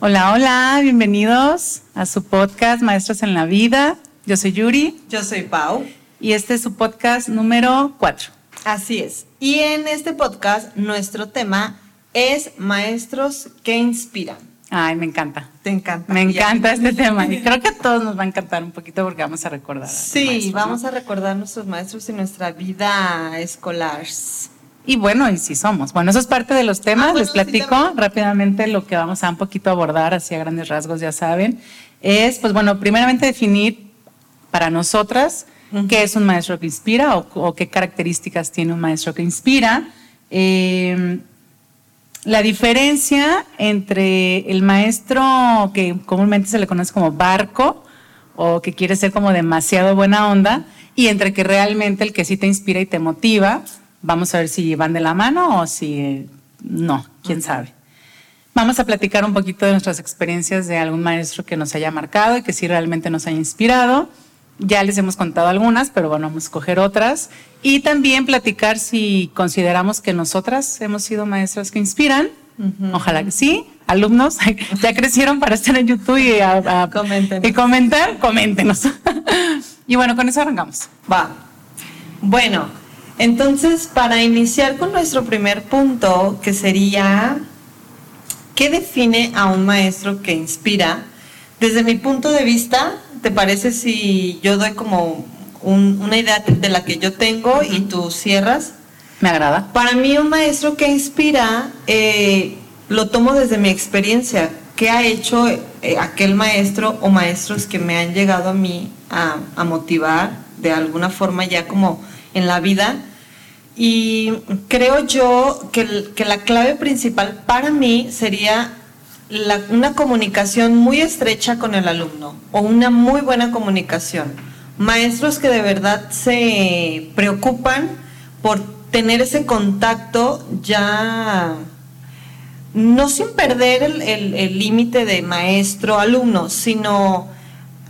Hola, hola, bienvenidos a su podcast Maestros en la Vida. Yo soy Yuri. Yo soy Pau. Y este es su podcast número 4. Así es. Y en este podcast nuestro tema es Maestros que Inspiran. Ay, me encanta. Te encanta. Me encanta este tema y creo que a todos nos va a encantar un poquito porque vamos a recordar. sí, vamos a recordar a nuestros maestros en nuestra vida escolar. Y bueno, y si somos. Bueno, eso es parte de los temas. Ah, Les platico rápidamente lo que vamos a un poquito abordar, así a grandes rasgos, ya saben. Es, pues bueno, primeramente definir para nosotras qué es un maestro que inspira o, qué características tiene un maestro que inspira. Em, la diferencia entre el maestro que comúnmente se le conoce como barco o que quiere ser como demasiado buena onda y entre que realmente el que sí te inspira y te motiva Vamos a ver si van de la mano o si no, quién sabe. Vamos a platicar un poquito de nuestras experiencias de algún maestro que nos haya marcado y que sí realmente nos haya inspirado. Ya les hemos contado algunas, pero bueno, vamos a escoger otras. Y también platicar si consideramos que nosotras hemos sido maestras que inspiran. Ojalá que sí. Alumnos, ya crecieron para estar en YouTube y, a, y comentar, coméntenos. y bueno, con eso arrancamos. Va. Bueno, entonces, para iniciar con nuestro primer punto, que sería, ¿qué define a un maestro que inspira? Desde mi punto de vista, ¿te parece si yo doy como una idea de la que yo tengo y tú cierras? Me agrada. Para mí un maestro que inspira, eh, lo tomo desde mi experiencia. ¿Qué ha hecho eh, aquel maestro o maestros que me han llegado a mí a, a motivar de alguna forma ya como en la vida? Y creo yo que, la clave principal para mí sería una comunicación muy estrecha con el alumno o una muy buena comunicación. Maestros que de verdad se preocupan por tener ese contacto ya, no sin perder el límite de maestro-alumno, sino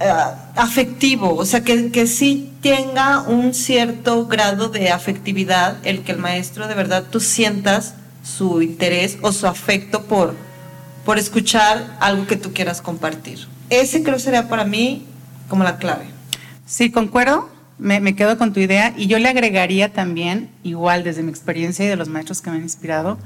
eh, afectivo, o sea, que, que sí tenga un cierto grado de afectividad, el que el maestro de verdad tú sientas su interés o su afecto por, por escuchar algo que tú quieras compartir. Ese creo sería para mí como la clave. Sí, concuerdo, me, me, quedo con tu idea y yo le agregaría también, igual desde mi experiencia y de los maestros que me han inspirado,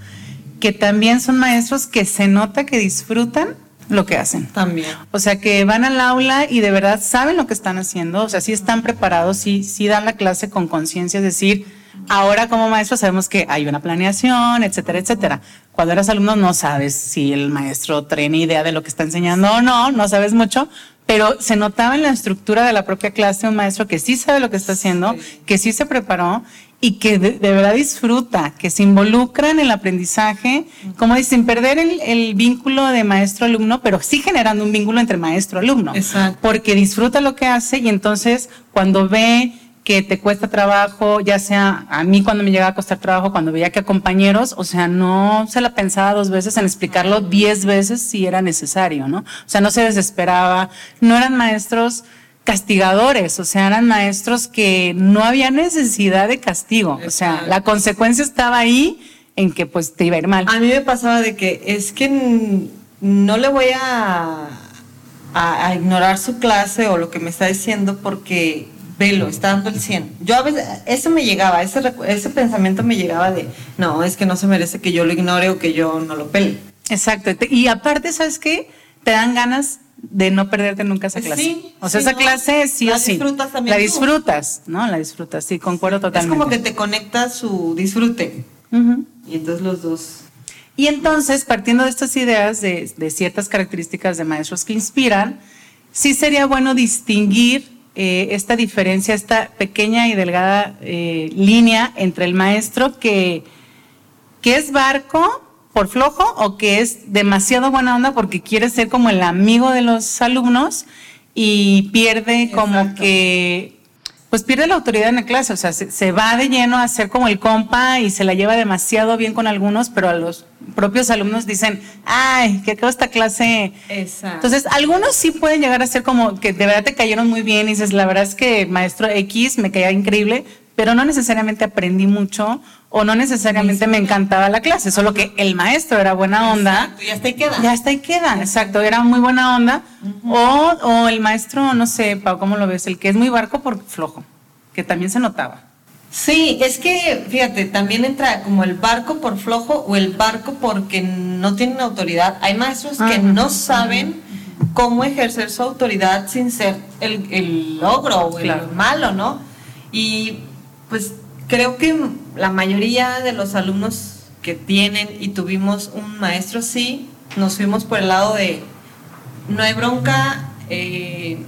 que también son maestros que se nota que disfrutan lo que hacen. También. O sea, que van al aula y de verdad saben lo que están haciendo, o sea, sí están preparados, sí, sí dan la clase con conciencia, es decir, ahora como maestro sabemos que hay una planeación, etcétera, etcétera. Cuando eras alumno no sabes si el maestro tiene idea de lo que está enseñando o no, no sabes mucho, pero se notaba en la estructura de la propia clase un maestro que sí sabe lo que está haciendo, que sí se preparó y que de, verdad disfruta, que se involucra en el aprendizaje, como dicen, perder el, vínculo de maestro-alumno, pero sí generando un vínculo entre maestro-alumno, porque disfruta lo que hace y entonces cuando ve que te cuesta trabajo, ya sea a mí cuando me llegaba a costar trabajo, cuando veía que a compañeros, o sea, no se la pensaba dos veces en explicarlo diez veces si era necesario, ¿no? O sea, no se desesperaba, no eran maestros castigadores, o sea, eran maestros que no había necesidad de castigo, o sea, la consecuencia estaba ahí en que pues te iba a ir mal. A mí me pasaba de que es que no le voy a, a, ignorar su clase o lo que me está diciendo porque velo, está dando el 100. Yo a veces, eso me llegaba, ese, ese pensamiento me llegaba de, no, es que no se merece que yo lo ignore o que yo no lo pele. Exacto, y aparte, ¿sabes qué? Te dan ganas de no perderte nunca esa clase. Sí, o sea, esa clase sí o sí. Disfrutas también la disfrutas, ¿no? La disfrutas, sí, concuerdo totalmente. Es como que te conecta su disfrute. Y entonces los dos. Y entonces, partiendo de estas ideas de, de, ciertas características de maestros que inspiran, sí sería bueno distinguir eh, esta diferencia, esta pequeña y delgada eh, línea entre el maestro que, que es barco por flojo o que es demasiado buena onda porque quiere ser como el amigo de los alumnos y pierde como que pues pierde la autoridad en la clase, o sea, se, va de lleno a ser como el compa y se la lleva demasiado bien con algunos, pero a los propios alumnos dicen, ay, que acabo esta clase. Exacto. Entonces, algunos sí pueden llegar a ser como que de verdad te cayeron muy bien y dices, la verdad es que maestro X me caía increíble, pero no necesariamente aprendí mucho o no necesariamente me encantaba la clase, solo que el maestro era buena onda. Exacto, ya está y queda. Ya está y queda, exacto, era muy buena onda. o, o el maestro, no sé, Pau, ¿cómo lo ves? El que es muy barco por flojo, que también se notaba. Sí, es que, fíjate, también entra como el barco por flojo o el barco porque no tienen autoridad. Hay maestros que Ajá. no saben cómo ejercer su autoridad sin ser el, el logro o el Claro. malo, ¿no? Y pues creo que la mayoría de los alumnos que tienen y tuvimos un maestro así, nos fuimos por el lado de no hay bronca, eh,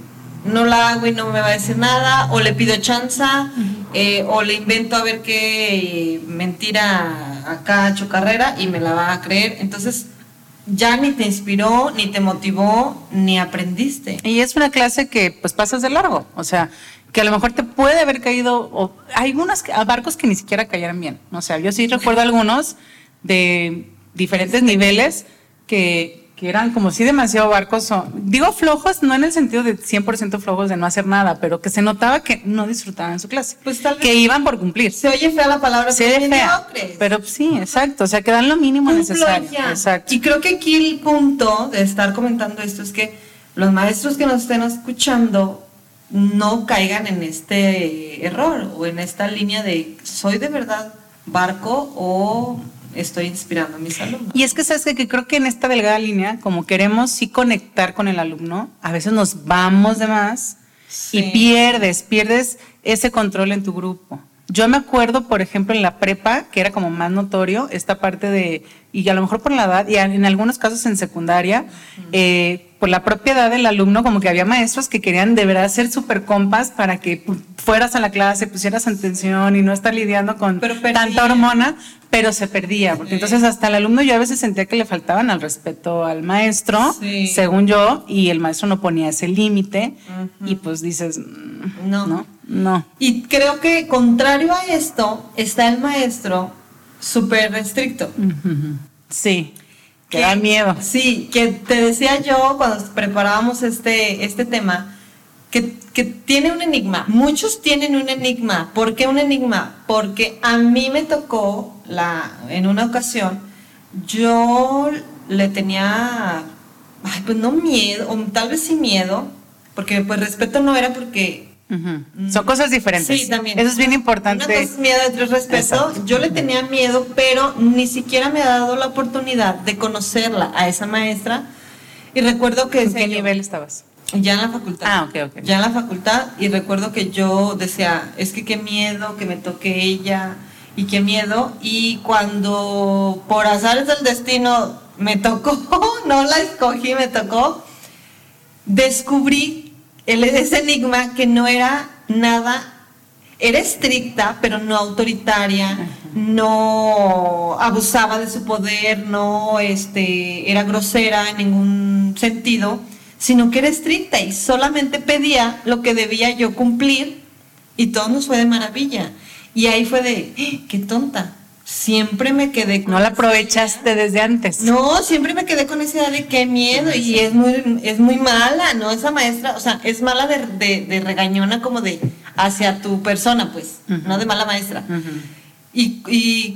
no la hago y no me va a decir nada, o le pido chanza, eh, o le invento a ver qué eh, mentira acá chocarrera y me la va a creer. Entonces, ya ni te inspiró, ni te motivó, ni aprendiste. Y es una clase que pues pasas de largo, o sea, que a lo mejor te puede haber caído, o hay algunos barcos que ni siquiera cayeran bien. O sea, yo sí recuerdo algunos de diferentes niveles que, que eran como si demasiado barcos, o- digo flojos, no en el sentido de 100% flojos de no hacer nada, pero que se notaba que no disfrutaban su clase, Pues tal vez- que iban por cumplir. Se oye fea la palabra, Se fea, mediocres. pero sí, exacto, o sea, que dan lo mínimo necesario. Exacto. Y creo que aquí el punto de estar comentando esto es que los maestros que nos estén escuchando no caigan en este error o en esta línea de soy de verdad barco o estoy inspirando a mis alumnos. Y es que sabes que, que creo que en esta delgada línea, como queremos sí conectar con el alumno, a veces nos vamos de más Sí. y pierdes, pierdes ese control en tu grupo. Yo me acuerdo, por ejemplo, en la prepa, que era como más notorio, esta parte de, y a lo mejor por la edad, y en algunos casos en secundaria, eh, por la propia edad del alumno, como que había maestros que querían de verdad ser súper compas para que fueras a la clase, pusieras atención y no estar lidiando con tanta hormona, pero se perdía, porque entonces hasta el alumno yo a veces sentía que le faltaban al respeto al maestro, Sí. según yo, y el maestro no ponía ese límite, y pues dices, mm, No. no, no. Y creo que contrario a esto está el maestro súper estricto. Sí, que que- da miedo. Sí, que te decía yo cuando preparábamos este, este tema, que, que tiene un enigma. Muchos tienen un enigma. ¿Por qué un enigma? Porque a mí me tocó, la, en una ocasión, yo le tenía, ay, pues no miedo, o tal vez sí miedo, porque pues respeto no era porque Ujú. Son cosas diferentes. Sí, también. Eso es bien Una importante. cosa es miedo, otra es respeto. Exacto. Yo le tenía miedo, pero ni siquiera me ha dado la oportunidad de conocerla a esa maestra. Y recuerdo que ¿En qué yo- nivel estabas? ya en la facultad. Ah, ok, ok. Ya en la facultad y recuerdo que yo decía, es que qué miedo que me toque ella y qué miedo. Y cuando por azares del destino me tocó, no la escogí, me tocó, descubrí el, ese enigma que no era nada, era estricta, pero no autoritaria, no abusaba de su poder, no este, era grosera en ningún sentido, sino que era estricta y solamente pedía lo que debía yo cumplir y todo nos fue de maravilla. Y ahí fue de, ¡eh! qué tonta. Siempre me quedé con No la esa aprovechaste desde antes. no, siempre me quedé con esa idea de qué miedo y es muy, es muy mala, ¿no? Esa maestra, o sea, es mala de, de- de regañona como de hacia tu persona, pues, no de mala maestra. Y-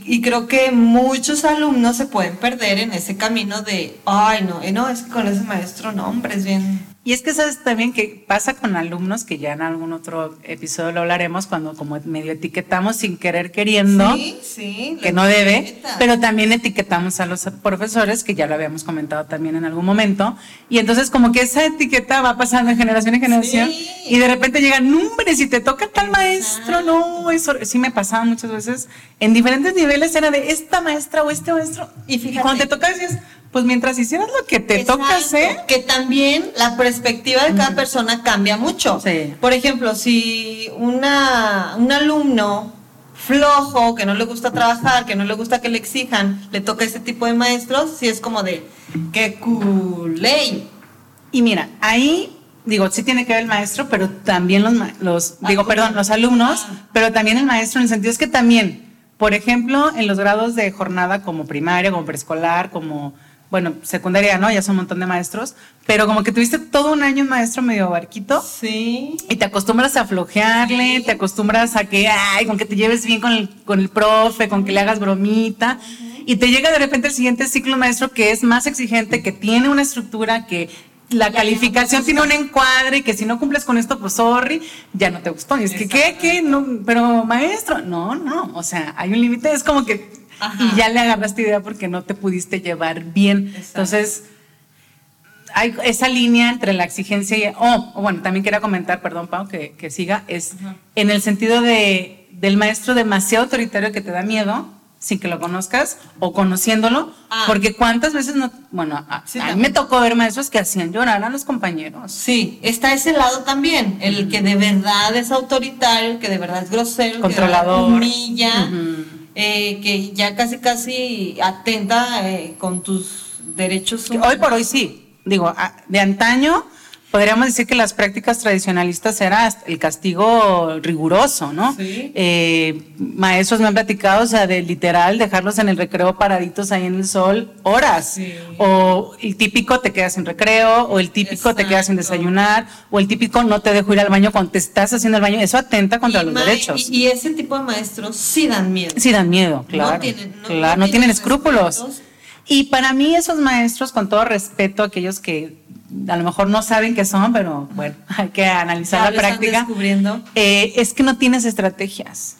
y creo que muchos alumnos se pueden perder en ese camino de, ay, no, eh, no, es que con ese maestro, no, hombre, es bien... Y es que sabes también que pasa con alumnos, que ya en algún otro episodio lo hablaremos, cuando como medio etiquetamos sin querer queriendo, Sí, sí. que no debe, etiqueta. pero también etiquetamos a los profesores, que ya lo habíamos comentado también en algún momento, y entonces como que esa etiqueta va pasando de generación en generación, Sí. y de repente llegan nombres y te toca tal maestro, no, eso sí me pasaba muchas veces, en diferentes niveles era de esta maestra o este maestro, Y fíjate. cuando te toca decías, pues mientras hicieras lo que te toca Exacto, hacer, Que también la perspectiva de cada persona cambia mucho. Sí. Por ejemplo, si una, un alumno flojo, que no le gusta trabajar, que no le gusta que le exijan, le toca este tipo de maestros, sí es como de, qué culé. Y mira, ahí digo, sí tiene que ver el maestro, pero también los, los digo, perdón, los alumnos, Ah. pero también el maestro en el sentido es que también, por ejemplo, en los grados de jornada como primaria, como preescolar, como bueno, secundaria, ¿no? Ya son un montón de maestros, pero como que tuviste todo un año un maestro medio barquito. Sí. Y te acostumbras a flojearle, te acostumbras a que, ay, con que te lleves bien con el, con el profe, con que le hagas bromita. Y te llega de repente el siguiente ciclo maestro que es más exigente, que tiene una estructura, que la calificación tiene un encuadre y que si no cumples con esto, pues sorry, ya no te gustó. Y es que, ¿qué? ¿Qué? No, pero maestro, no, no, o sea, hay un límite, es como que, y ya le agarraste idea porque no te pudiste llevar bien. Entonces, hay esa línea entre la exigencia y, oh, bueno, también quería comentar, perdón, Pau, que, que siga, es en el sentido de, del maestro demasiado autoritario que te da miedo, sin que lo conozcas o conociéndolo, Ah. porque cuántas veces no, bueno, a, Sí, a mí me tocó ver maestros que hacían llorar a los compañeros. Sí, está ese lado también, el que de verdad es autoritario, el que de verdad es grosero, el Controlador. que de humilla. Eh, que ya casi casi atenta eh, con tus derechos. Que Hoy por hoy sí, digo, de antaño podríamos decir que las prácticas tradicionalistas era hasta el castigo riguroso, ¿no? Sí. Eh, maestros me han platicado, o sea, de literal dejarlos en el recreo paraditos ahí en el sol horas. Sí. O el típico te quedas sin recreo, o el típico te quedas sin desayunar, o el típico no te dejo ir al baño cuando te estás haciendo el baño. Eso atenta contra Y los derechos. Y, y ese tipo de maestros sí dan miedo. Sí dan miedo, claro. tienen- no- claro, no no, tienen tienen escrúpulos. respetos. Y para mí esos maestros, con todo respeto a aquellos que a lo mejor no saben qué son, pero bueno, hay que analizar Ya la práctica, descubriendo. eh, es que no tienes estrategias.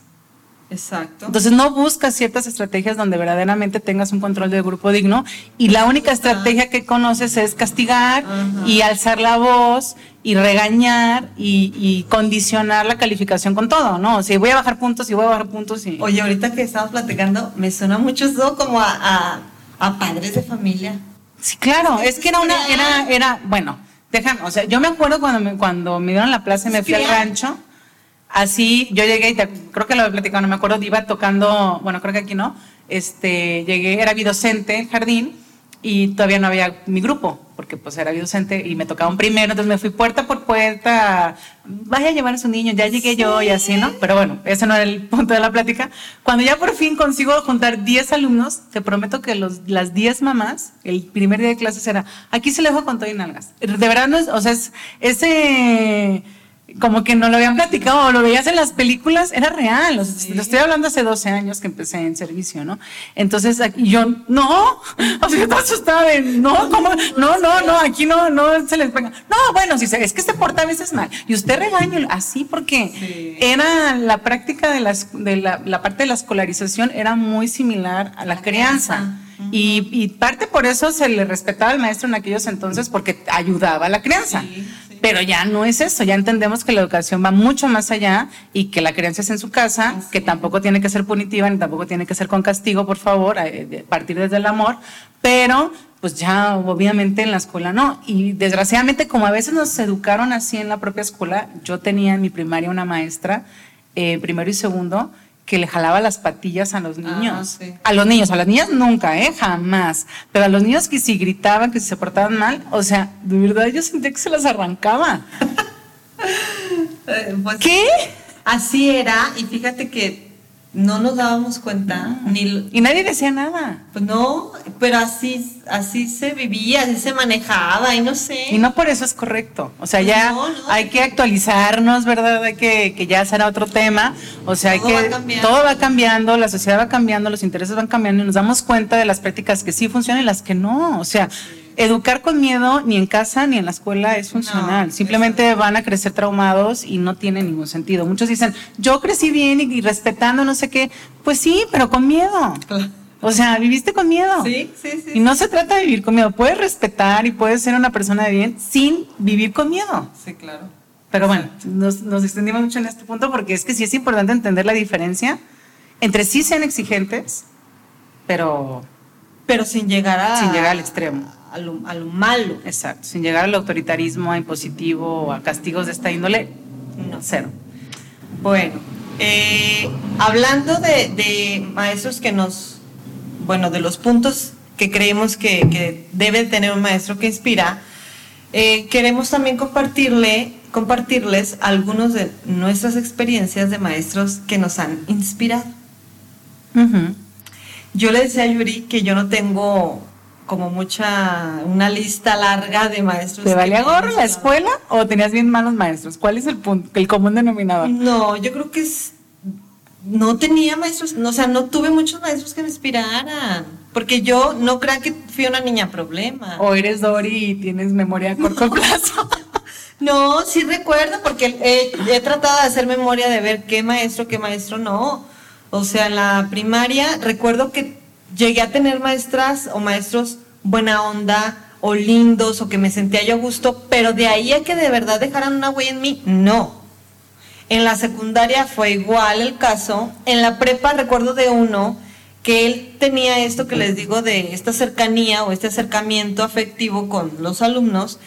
Exacto. Entonces no buscas ciertas estrategias donde verdaderamente tengas un control del grupo digno y la única estrategia que conoces es castigar Ajá. y alzar la voz y regañar y, y condicionar la calificación con todo, ¿no? O sea, voy a bajar puntos y voy a bajar puntos y... Oye, ahorita que estamos platicando, me suena mucho eso como a, a, a padres de familia. Sí, claro, es que era una, era, era, bueno, déjame, o sea, yo me acuerdo cuando me, cuando me dieron la plaza y me fui al rancho, así, yo llegué y te- creo que lo he platicado, no me acuerdo, iba tocando, bueno, creo que aquí no, este, llegué, era bidocente en jardín y todavía no había mi grupo, porque pues era bidocente y me tocaba un primero, entonces me fui puerta por puerta, vaya a llevar a su niño, ya llegué yo y así, ¿no? Pero bueno, ese no era el punto de la plática. Cuando ya por fin consigo juntar 10 alumnos, te prometo que los, las 10 mamás, el primer día de clases era, aquí se le dejo con todo y nalgas. De verdad no es, o sea, es, ese como que no lo habían platicado o lo veías en las películas, era real. Lo estoy hablando hace 12 años que empecé en servicio, ¿no? Entonces aquí yo, no, o sea, yo estaba asustada de, no, ¿cómo? No, no, no, aquí no, no se les pega. No, bueno, si se, es que se porta a veces mal. Y usted regaña así porque Sí. era la práctica de, las, de la, la parte de la escolarización era muy similar a la, La crianza. crianza. Y, y parte por eso se le respetaba al maestro en aquellos entonces porque ayudaba a la crianza. Sí, sí. Pero ya no es eso, ya entendemos que la educación va mucho más allá y que la crianza es en su casa, Así que tampoco tiene que ser punitiva ni tampoco tiene que ser con castigo, por favor, eh, partir desde el amor, pero pues ya obviamente en la escuela no. Y desgraciadamente como a veces nos educaron así en la propia escuela, yo tenía en mi primaria una maestra, eh, primero y segundo, que le jalaba las patillas a los niños. sí. A los niños, a las niñas nunca, ¿eh? Jamás. Pero a los niños que si gritaban, que si se portaban mal, o sea, de verdad yo sentía que se las arrancaba. Eh, pues, ¿Qué? Así era, y fíjate que no nos dábamos cuenta, ni Y nadie decía nada. pues no, pero así, así se vivía, así se manejaba, y no sé. Y no por eso es correcto. O sea, Pues ya no, no. hay que actualizarnos, ¿verdad? Hay que, que ya será otro tema. O sea, Todo hay va que. cambiando. Todo va cambiando, la sociedad va cambiando, los intereses van cambiando y nos damos cuenta de las prácticas que sí funcionan y las que no. O sea, educar con miedo ni en casa ni en la escuela es funcional. No, Simplemente van a crecer traumados y no tiene ningún sentido. Muchos dicen, yo crecí bien y, y respetando no sé qué. Pues sí, pero con miedo. O sea, viviste con miedo. Sí, sí, sí. Y no se trata de vivir con miedo. Puedes respetar y puedes ser una persona de bien sin vivir con miedo. Sí, claro. Pero bueno, nos, nos extendimos mucho en este punto porque es que sí es importante entender la diferencia entre sí sean exigentes, pero Pero sin llegar a. Sin llegar al extremo. A lo, a lo malo. exacto, sin llegar al autoritarismo, a impositivo o a castigos de esta índole, No. cero. Bueno, eh, hablando de, de maestros que nos, bueno, de los puntos que creemos que, que debe tener un maestro que inspira, eh, queremos también compartirle, compartirles algunos de nuestras experiencias de maestros que nos han inspirado. Ujú. Yo le decía a Yuri que yo no tengo como mucha, una lista larga de maestros. ¿Te valía gorro la escuela o tenías bien malos maestros? ¿Cuál es el punto, el común denominador? No, yo creo que es, no tenía maestros, no, o sea, no tuve muchos maestros que me inspiraran, porque yo no creo que fui una niña problema. ¿O eres Dori y tienes memoria a corto plazo? No, sí recuerdo, porque he, he tratado de hacer memoria de ver qué maestro, qué maestro no. O sea, en la primaria recuerdo que llegué a tener maestras o maestros buena onda o lindos o que me sentía yo a gusto, pero de ahí a que de verdad dejaran una huella en mí, no. En la secundaria fue igual el caso. En la prepa recuerdo de uno que él tenía esto que les digo de esta cercanía o este acercamiento afectivo con los alumnos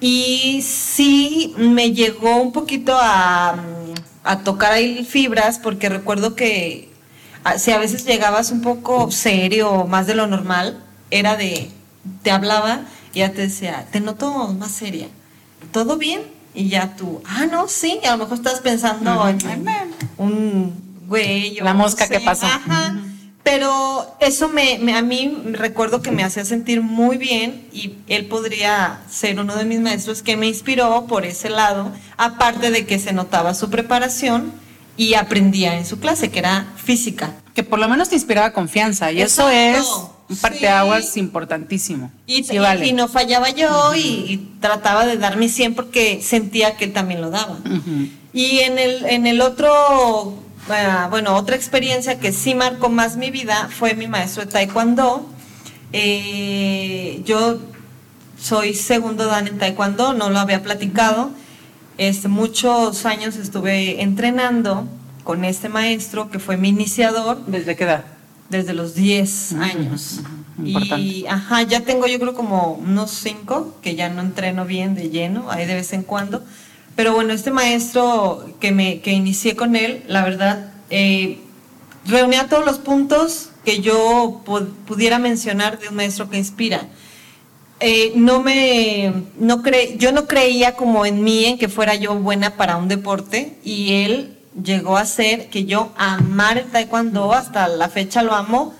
y sí me llegó un poquito a, a tocar ahí fibras porque recuerdo que si a veces llegabas un poco serio, más de lo normal, era de, te hablaba y ya te decía, te noto más seria, ¿todo bien? Y ya tú, ah, no, sí, y a lo mejor estás pensando Ujú. en un güey. La no mosca sé, que pasó. Ajá. Pero eso me, me- a mí recuerdo que me hacía sentir muy bien y él podría ser uno de mis maestros que me inspiró por ese lado, aparte de que se notaba su preparación y aprendía en su clase, que era física. Que por lo menos te inspiraba confianza y eso es Exacto. un parteaguas Sí. importantísimo. Y, Sí, y- vale. y no fallaba yo y, y trataba de dar mi 100 porque sentía que él también lo daba. Ujú. Y en el, en el otro, ah, bueno, otra experiencia que sí marcó más mi vida fue mi maestro de Taekwondo. Eh, yo soy segundo dan en Taekwondo, no lo había platicado. Este, muchos años estuve entrenando con este maestro que fue mi iniciador ¿Desde qué edad? desde los 10 Ujú, años. Y importante. ajá, ya tengo yo creo como unos 5 que ya no entreno bien de lleno, ahí de vez en cuando. Pero bueno, este maestro que me que inicié con él, la verdad, eh, reunía todos los puntos que yo pu- pudiera mencionar de un maestro que inspira. Eh, no me, no cre, yo no creía como en mí, en que fuera yo buena para un deporte, y él llegó a hacer que yo amar el taekwondo, hasta la fecha lo amo,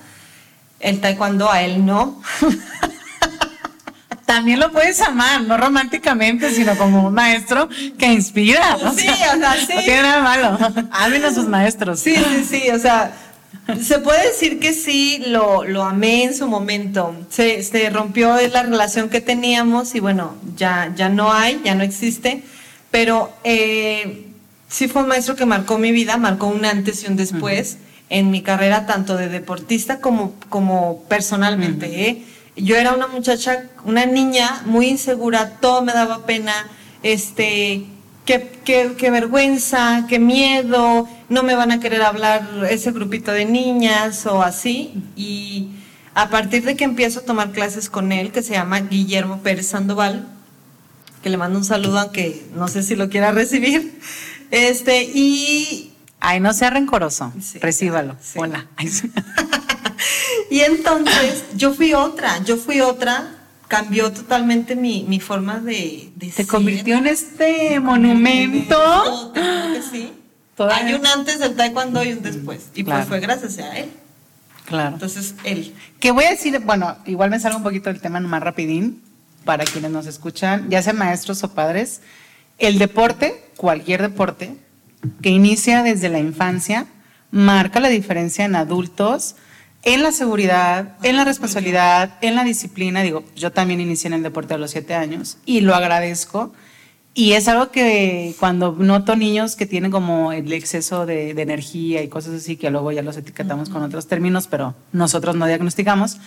el taekwondo a él no. También lo puedes amar, no románticamente, sino como un maestro que inspira. Sí, o sea, sí. No tiene nada malo. Amen a sus maestros. Sí, sí, sí, o sea, se puede decir que sí, lo, lo amé en su momento. Se, se rompió la relación que teníamos y bueno, ya, ya no hay, ya no existe, pero eh, sí fue un maestro que marcó mi vida, marcó un antes y un después en mi carrera, tanto de deportista como, como personalmente. ¿eh? Yo era una muchacha, una niña muy insegura, todo me daba pena, este, qué, qué- qué vergüenza, qué miedo, no me van a querer hablar ese grupito de niñas o así. Y a partir de que empiezo a tomar clases con él, que se llama Guillermo Pérez Sandoval, que le mando un saludo, aunque no sé si lo quiera recibir, este, y Ay, no sea rencoroso. Sí. Recíbalo. Sí. Hola. Y entonces yo fui otra, yo fui otra, cambió totalmente mi, mi forma de, de Se ser. convirtió en este monumento. Que sí. Toda- Hay un antes del taekwondo y un después. Y Claro. pues fue gracias a él. Claro. Entonces, él. Que voy a decir, bueno, igual me salgo un poquito del tema más rapidín para quienes nos escuchan, ya sean maestros o padres. El deporte, cualquier deporte, que inicia desde la infancia, marca la diferencia en adultos, en la seguridad, en la responsabilidad, en la disciplina. Digo, yo también inicié en el deporte a los siete años y lo agradezco. Y es algo que cuando noto niños que tienen como el exceso de, de energía y cosas así, que luego ya los etiquetamos con otros términos, pero nosotros no diagnosticamos,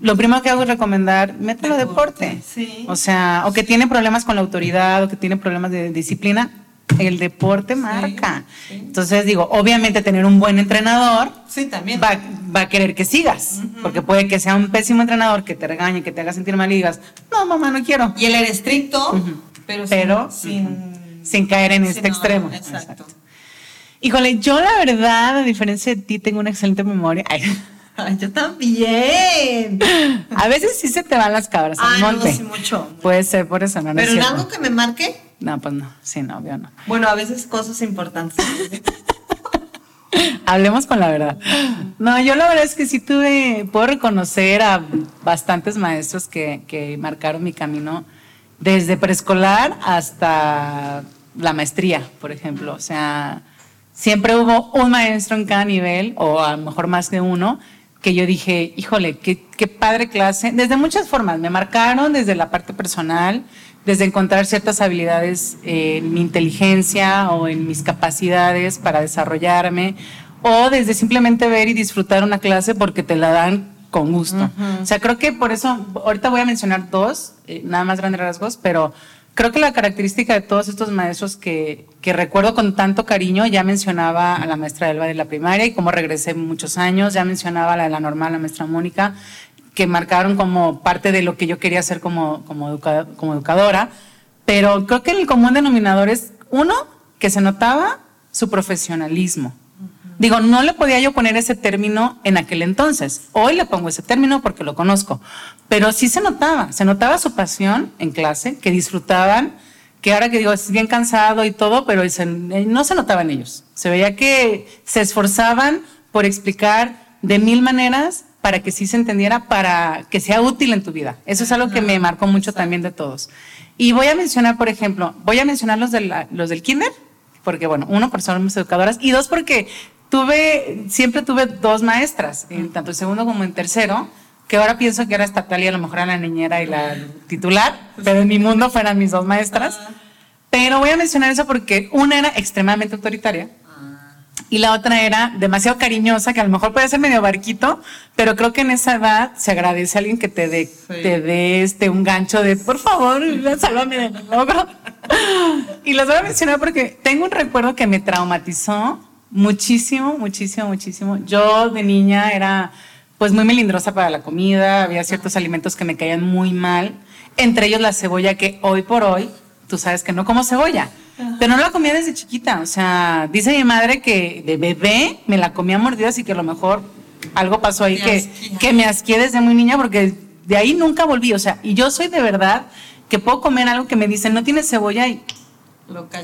lo primero que hago es recomendar, mételo Deporte, deporte. sí. O sea, o que tiene problemas con la autoridad, o que tiene problemas de disciplina, el deporte marca. sí. Entonces digo, obviamente tener un buen entrenador Sí, también. va, va a querer que sigas, porque puede que sea un pésimo entrenador que te regañe, que te haga sentir mal y digas, no, mamá, no quiero. Y él era estricto, Ujú. pero, Pero, sin, caer en este no, extremo. Exacto. Híjole, yo la verdad, a diferencia de ti, tengo una excelente memoria. Ay, Ay, yo también. a veces sí se te van las cabras al Ah, no, monte. sí, mucho. Puede ser por eso, no, no es Pero en cierto. algo que me marque, No, pues no, sí, no, obvio no. bueno, a veces cosas importantes. Hablemos con la verdad. No, yo la verdad es que sí tuve, puedo reconocer a bastantes maestros que, que marcaron mi camino desde preescolar hasta la maestría, por ejemplo. O sea, siempre hubo un maestro en cada nivel, o a lo mejor más de uno, que yo dije, híjole, qué, qué padre clase. Desde muchas formas, me marcaron desde la parte personal, desde encontrar ciertas habilidades en mi inteligencia o en mis capacidades para desarrollarme, o desde simplemente ver y disfrutar una clase porque te la dan con gusto. O sea, creo que por eso, ahorita voy a mencionar dos, eh, nada más grandes rasgos, pero creo que la característica de todos estos maestros que, que, recuerdo con tanto cariño, ya mencionaba a la maestra Elba de la primaria y cómo regresé muchos años, ya mencionaba a la de la normal, la maestra Mónica, que marcaron como parte de lo que yo quería hacer como, como, como educadora, pero creo que el común denominador es, uno, que se notaba su profesionalismo. Digo, no le podía yo poner ese término en aquel entonces. Hoy le pongo ese término porque lo conozco. Pero sí se notaba, se notaba su pasión en clase, que disfrutaban, que ahora que digo, es bien cansado y todo, pero eh, no se notaba en ellos. Se veía que se esforzaban por explicar de mil maneras para que sí se entendiera, para que sea útil en tu vida. Eso es algo que me marcó mucho también de todos. Y voy a mencionar, por ejemplo, voy a mencionar los, de los del kinder, porque bueno, uno, por somos educadoras, y dos, porque tuve, siempre tuve dos maestras, en tanto en segundo como en tercero, que ahora pienso que era estatal y a lo mejor era la niñera y la titular, pero en mi mundo fueran mis dos maestras. Pero voy a mencionar eso porque una era extremadamente autoritaria y la otra era demasiado cariñosa, que a lo mejor puede ser medio barquito, pero creo que en esa edad se agradece a alguien que te dé te dé este, un gancho de, por favor, sálvame del logro. y los voy a mencionar porque tengo un recuerdo que me traumatizó Muchísimo, muchísimo, muchísimo. Yo de niña era pues muy melindrosa para la comida, había ciertos alimentos que me caían muy mal, entre ellos la cebolla que hoy por hoy, tú sabes que no como cebolla, pero no la comía desde chiquita, o sea, dice mi madre que de bebé me la comía mordidas y que a lo mejor algo pasó ahí que, que me asqué desde muy niña porque de ahí nunca volví, o sea, y yo soy de verdad que puedo comer algo que me dicen no tiene cebolla y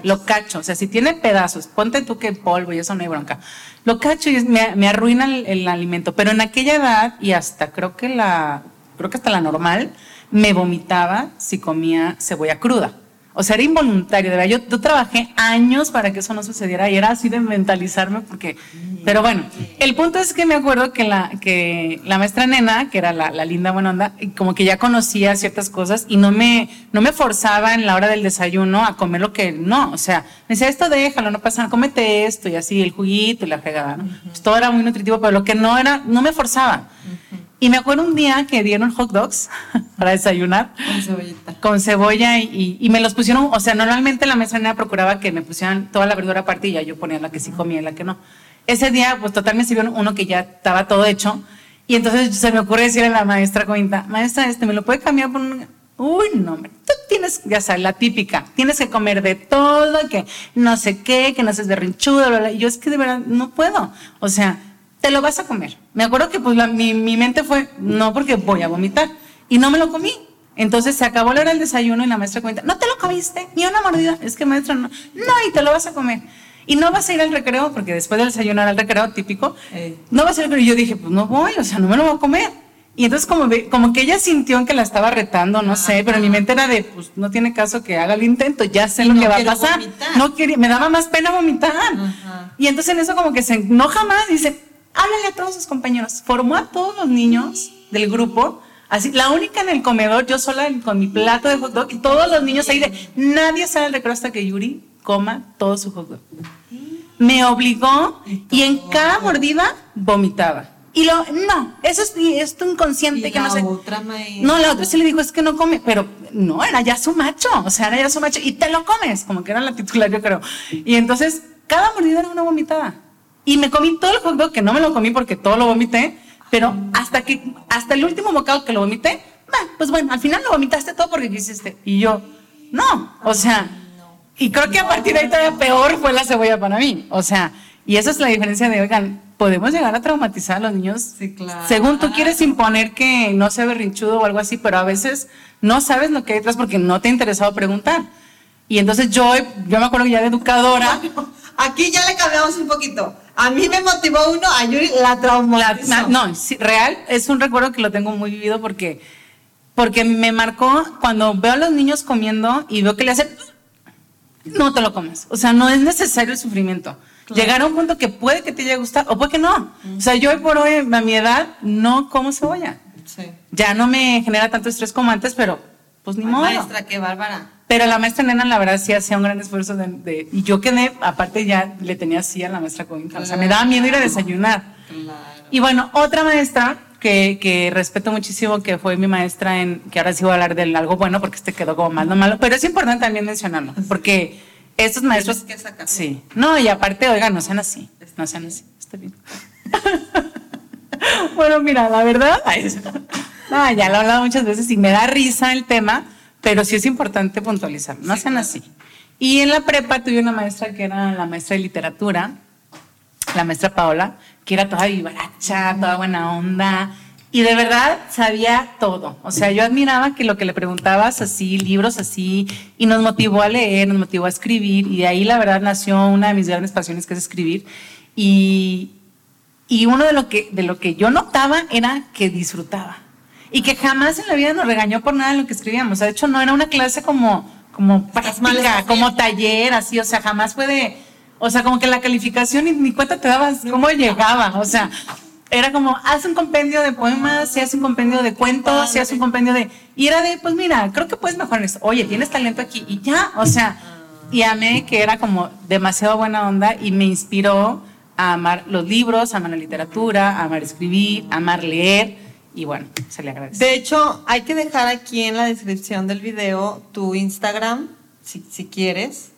lo cacho. O sea, si tiene pedazos, ponte tú que polvo y eso no hay bronca. Lo cacho y me, arruina el, alimento. Pero en aquella edad, y hasta creo que la, creo que hasta la normal, me vomitaba si comía cebolla cruda. O sea, era involuntario, de verdad. Yo, yo, trabajé años para que eso no sucediera y era así de mentalizarme porque... Pero bueno, el punto es que me acuerdo que la, que la maestra nena, que era la, la linda buena onda, como que ya conocía ciertas cosas y no me, no me forzaba en la hora del desayuno a comer lo que no. O sea, me decía, esto déjalo, no pasa nada, cómete esto y así, el juguito y la fregada. ¿no? pues todo era muy nutritivo, pero lo que no era, no me forzaba. Y me acuerdo un día que dieron hot dogs para desayunar. Con cebollita. Con cebolla y, y, me los pusieron, o sea, normalmente la mesa procuraba que me pusieran toda la verdura aparte y ya yo ponía la que sí comía y la que no. Ese día, pues total me sirvieron uno que ya estaba todo hecho. Y entonces se me ocurre decirle a la maestra Cominta, maestra, este, ¿me lo puede cambiar por un...? Uy, no, tú tienes, ya sabes, la típica, tienes que comer de todo, que no sé qué, que no seas berrinchudo, bla, bla. Y yo es que de verdad no puedo. O sea, te lo vas a comer. Me acuerdo que pues mi, mi, mente fue, no porque voy a vomitar. Y no me lo comí. Entonces se acabó la hora del desayuno y la maestra cuenta, no te lo comiste, ni una mordida. Es que maestra, no, no, y te lo vas a comer. Y no vas a ir al recreo, porque después del desayuno era el recreo típico, no vas a ir al recreo. Y yo dije, pues no voy, o sea, no me lo voy a comer. Y entonces como, como que ella sintió que la estaba retando, no sé, pero mi mente era de, pues no tiene caso que haga el intento, ya sé lo que va a pasar. No quería, me daba más pena vomitar. Y entonces en eso como que se enoja más y dice, háblale a todos sus compañeros. Formó a todos los niños del grupo. Así, la única en el comedor, yo sola con mi plato de hot dog y todos los niños ahí de nadie sale al recreo hasta que Yuri coma todo su hot dog. Me obligó y en cada mordida vomitaba. Y lo, no, eso es, es inconsciente que no sé. No, la otra sí le dijo, es que no come, pero no, era ya su macho, o sea, era ya su macho, y te lo comes, como que era la titular, yo creo. Y entonces, cada mordida era una vomitada. Y me comí todo el hot dog, que no me lo comí porque todo lo vomité, pero hasta que, hasta el último bocado que lo vomité, pues bueno, al final lo vomitaste todo porque quisiste. Y yo, no, o sea, y creo que a partir de ahí todavía peor fue la cebolla para mí. O sea, y esa es la diferencia de, oigan, podemos llegar a traumatizar a los niños. Sí, claro. Según tú quieres imponer que no sea berrinchudo o algo así, pero a veces no sabes lo que hay detrás porque no te ha interesado preguntar. Y entonces yo, yo me acuerdo que ya de educadora. Aquí ya le cambiamos un poquito. A mí me motivó uno, a Yuri la traumó. no, sí, real, es un recuerdo que lo tengo muy vivido porque, porque me marcó cuando veo a los niños comiendo y veo que le hacen, no te lo comes. O sea, no es necesario el sufrimiento. Llegar a un punto que puede que te llegue a gustar o puede que no. O sea, yo hoy por hoy, a mi edad, no como cebolla. Sí. Ya no me genera tanto estrés como antes, pero pues ni modo. Maestra, qué bárbara. Pero la maestra nena, la verdad, sí hacía un gran esfuerzo de, y yo quedé, aparte ya le tenía así a la maestra cómica. O sea, me daba miedo ir a desayunar. Claro. Y bueno, otra maestra que, que, respeto muchísimo, que fue mi maestra en, que ahora sí voy a hablar de algo bueno porque este quedó como más no malo, pero es importante también mencionarlo, porque estos maestros... Que sí. No, y aparte, oigan, no sean así, no sean así, está bien. bueno, mira, la verdad, no, ya lo he hablado muchas veces y me da risa el tema, pero sí es importante puntualizar, no sean así. Y en la prepa tuve una maestra que era la maestra de literatura, la maestra Paola, que era toda vivaracha, toda buena onda, y de verdad sabía todo. O sea, yo admiraba que lo que le preguntabas así, libros así, y nos motivó a leer, nos motivó a escribir, y de ahí la verdad nació una de mis grandes pasiones que es escribir. Y, y uno de lo, que, de lo que yo notaba era que disfrutaba. Y que jamás en la vida nos regañó por nada de lo que escribíamos. O sea, de hecho, no era una clase como, como práctica, como taller, así. O sea, jamás fue de. O sea, como que la calificación y ni cuenta te dabas cómo llegaba. O sea, era como, haz un compendio de poemas, si haz un compendio de cuentos, si haz un compendio de... Y era de, pues mira, creo que puedes mejorar esto. Oye, tienes talento aquí y ya, o sea, y amé que era como demasiado buena onda y me inspiró a amar los libros, a amar la literatura, a amar escribir, a amar leer y bueno, se le agradece. De hecho, hay que dejar aquí en la descripción del video tu Instagram, si, si quieres,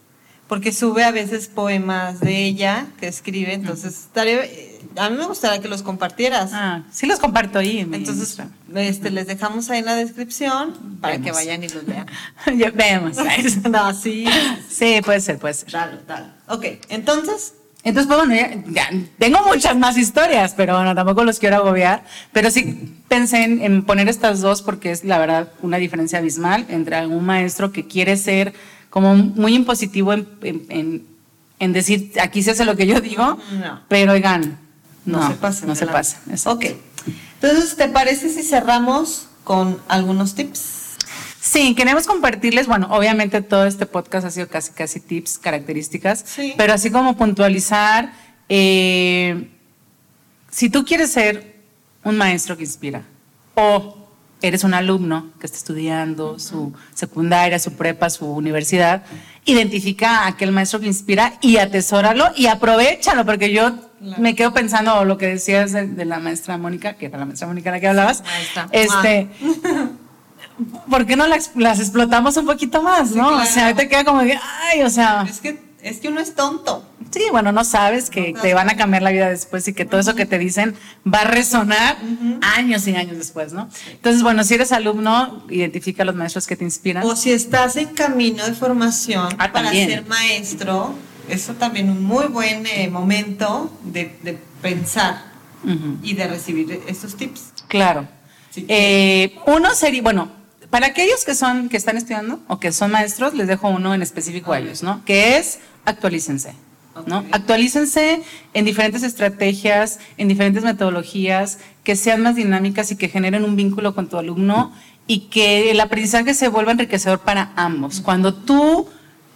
porque sube a veces poemas de ella que escribe, entonces estaría a mí me gustaría que los compartieras. Ah, sí los comparto ahí. Entonces, este, les dejamos ahí en la descripción para que vayan y los vean. vemos. no, sí. Sí, puede ser, puede ser. Dale, dale. Ok, entonces... Entonces, pues bueno, ya, tengo muchas más historias, pero bueno, tampoco los quiero agobiar. Pero sí pensé en, poner estas dos porque es la verdad una diferencia abismal entre un maestro que quiere ser como muy impositivo en, en decir, aquí se hace lo que yo digo, no. pero oigan, no, se pasa. No se pasa. Ok. Entonces, ¿te parece si cerramos con algunos tips? Sí, queremos compartirles, bueno, obviamente todo este podcast ha sido casi, casi tips, características, pero así como puntualizar, eh, si tú quieres ser un maestro que inspira o eres un alumno que está estudiando su secundaria, su prepa, su universidad, identifica a aquel maestro que inspira y atesóralo y aprovechalo, porque yo me quedo pensando lo que decías de, la maestra Mónica, que era la maestra Mónica de la que hablabas, este, ¿por qué no las, explotamos un poquito más, no? O sea, te queda como que, ay, o sea... Es que es que uno es tonto. Sí, bueno, no sabes que te van a cambiar la vida después y que todo eso que te dicen va a resonar años y años después, ¿no? Entonces, bueno, si eres alumno, identifica a los maestros que te inspiran. O si estás en camino de formación ah, para ser maestro, eso también un muy buen eh, momento de, pensar y de recibir estos tips. Claro. Eh, uno sería, bueno, para aquellos que son, que están estudiando o que son maestros, les dejo uno en específico a ellos, ¿no? Que es actualícense. ¿no? Actualícense en diferentes estrategias, en diferentes metodologías, que sean más dinámicas y que generen un vínculo con tu alumno y que el aprendizaje se vuelva enriquecedor para ambos. Cuando tú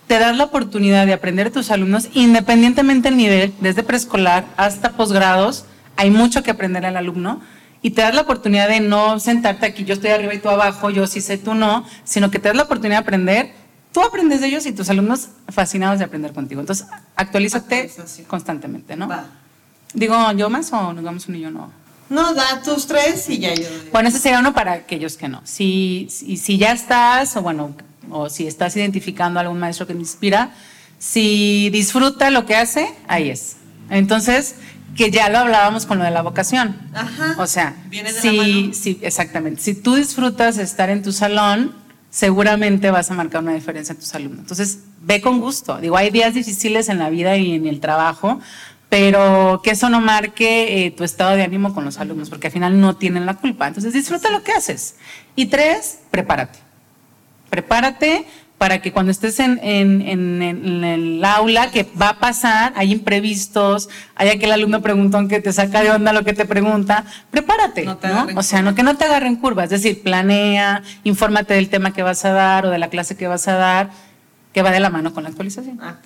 te das la oportunidad de aprender a tus alumnos, independientemente del nivel, desde preescolar hasta posgrados, hay mucho que aprender al alumno y te das la oportunidad de no sentarte aquí, yo estoy arriba y tú abajo, yo sí sé, tú no, sino que te das la oportunidad de aprender, tú aprendes de ellos y tus alumnos fascinados de aprender contigo. Entonces, actualízate constantemente, ¿no? Digo, ¿yo más o nos vamos un y yo no? No, da tus tres y ya yo. Bueno, ese sería uno para aquellos que no. Si, si, si ya estás, o bueno, o si estás identificando a algún maestro que te inspira, si disfruta lo que hace, ahí es. Entonces, que ya lo hablábamos con lo de la vocación. Ajá. O sea, Viene de si, si, exactamente, si tú disfrutas estar en tu salón, seguramente vas a marcar una diferencia en tus alumnos. Entonces, ve con gusto. Digo, hay días difíciles en la vida y en el trabajo, pero que eso no marque eh, tu estado de ánimo con los alumnos, porque al final no tienen la culpa. Entonces, disfruta lo que haces. Y tres, prepárate. Prepárate para que cuando estés en, en, en, en el aula, que va a pasar, hay imprevistos, hay aquel alumno preguntón que te saca de onda lo que te pregunta, prepárate, No O sea, no que no te agarren curvas, es decir, planea, infórmate del tema que vas a dar o de la clase que vas a dar, que va de la mano con la actualización. Ah.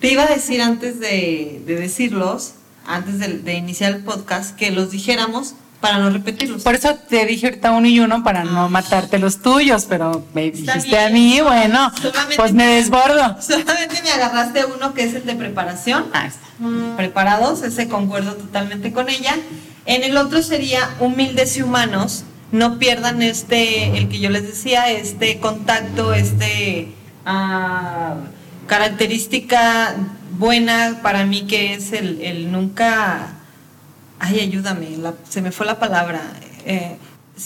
Te iba a decir antes de, de decirlos, antes de, de iniciar el podcast, que los dijéramos para no repetirlos. Por eso te dije ahorita uno y uno para no Ah. matarte los tuyos, pero me Está dijiste a mí, bueno, Solamente pues me desbordo. Solamente me agarraste uno que es el de preparación. Ah, está. Preparados, ese concuerdo totalmente con ella. En el otro sería humildes y humanos. No pierdan este, el que yo les decía, este contacto, este ah, característica buena para mí que es el, el nunca. Ay, ayúdame, la- se me fue la palabra. Eh,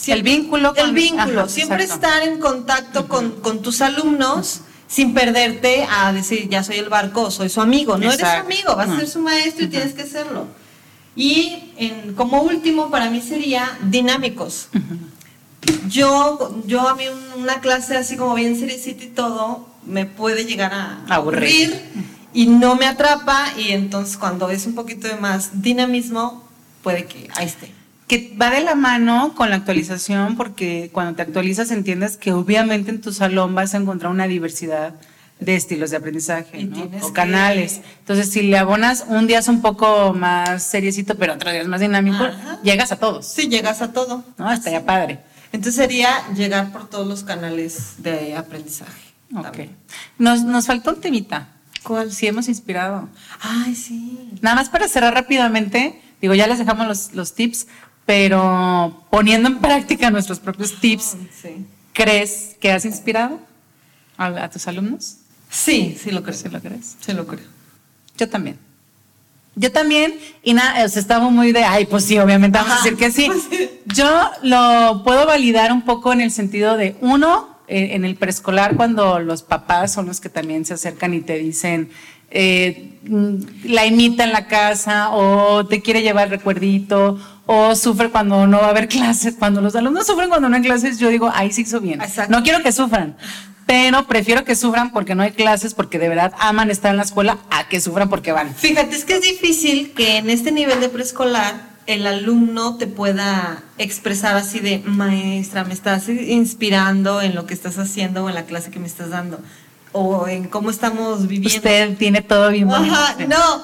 El vínculo El con- vínculo, ajá, siempre exacto. estar en contacto con, con tus alumnos sin perderte a decir ya soy el barco o soy su amigo. No eres su amigo, vas a ser su maestro y tienes que serlo. Y en- como último para mí sería dinámicos. Yo, yo a mí un- una clase así como bien seriecita y todo me puede llegar a Aburrir. aburrir y no me atrapa y entonces cuando es un poquito de más dinamismo puede que ahí esté. que va de la mano con la actualización porque cuando te actualizas entiendes que obviamente en tu salón vas a encontrar una diversidad de estilos de aprendizaje o que- canales. Entonces, si le abonas un día es un poco más seriecito, pero otro día es más dinámico, Ajá. llegas a todos. Si llegas a todo. ¿no? Estaría padre. Entonces sería llegar por todos los canales de aprendizaje. Ok. también. Nos, nos faltó un temita. ¿Cuál? Sí, hemos inspirado. Ay, sí. Nada más para cerrar rápidamente, digo, ya les dejamos los, los tips, pero poniendo en práctica nuestros propios tips, Sí. ¿crees que has inspirado a, a tus alumnos? Sí, sí lo creo. ¿Sí lo crees? Sí lo creo. Yo también. Yo también, y nada, o sea, estamos muy de, ay, pues sí, obviamente vamos a Ajá, decir que sí. pues sí. Yo lo puedo validar un poco en el sentido de, uno, eh, en el preescolar, cuando los papás son los que también se acercan y te dicen, eh, mm, la imita en la casa, o te quiere llevar recuerdito, o sufre cuando no va a haber clases. Cuando los alumnos sufren cuando no hay clases, yo digo, ahí sí hizo bien. Exacto. No quiero que sufran. Pero prefiero que sufran porque no hay clases, porque de verdad aman estar en la escuela, a que sufran porque van. Fíjate, es que es difícil que en este nivel de preescolar el alumno te pueda expresar así de, maestra, me estás inspirando en lo que estás haciendo o en la clase que me estás dando, o en cómo estamos viviendo. Usted tiene todo bien. Ajá, no,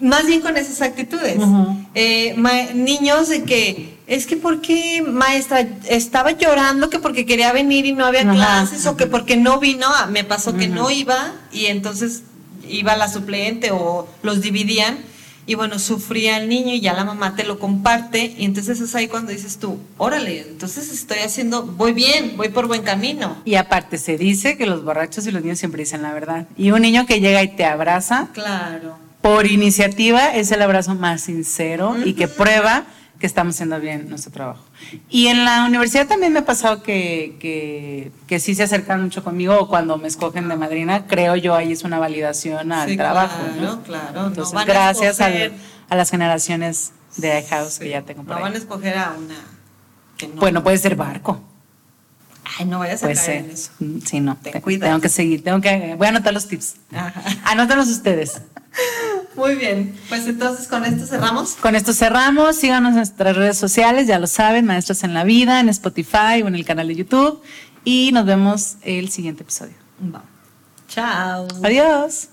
más bien con esas actitudes. Ujú. Eh, ma- niños de que, es que porque maestra estaba llorando que porque quería venir y no había Ajá, clases o que porque no vino, ah, me pasó que no iba y entonces iba la suplente o los dividían y bueno, sufría el niño y ya la mamá te lo comparte y entonces es ahí cuando dices tú, órale, entonces estoy haciendo, voy bien, voy por buen camino. Y aparte se dice que los borrachos y los niños siempre dicen la verdad. Y un niño que llega y te abraza, Claro. por iniciativa, es el abrazo más sincero y que prueba que estamos haciendo bien nuestro trabajo. Y en la universidad también me ha pasado que, que, que sí se acercan mucho conmigo o cuando me escogen de madrina, creo yo ahí es una validación al Sí, trabajo. claro, ¿no? claro. Entonces, gracias escoger- a las generaciones de iHouse que ya tengo por No ahí. van a escoger a una que no. Bueno, puede ser barco. Ay, no vayas a Puede caer en eso. Mm, Sí, no. Te Te-. Tengo que seguir, tengo que. Voy a anotar los tips. Ajá. Anótalos ustedes. Muy bien. Pues entonces con esto cerramos. Con esto cerramos. Síganos en nuestras redes sociales, ya lo saben, Maestros en la Vida, en Spotify o en el canal de YouTube. Y nos vemos el siguiente episodio. Va. Chao. Adiós.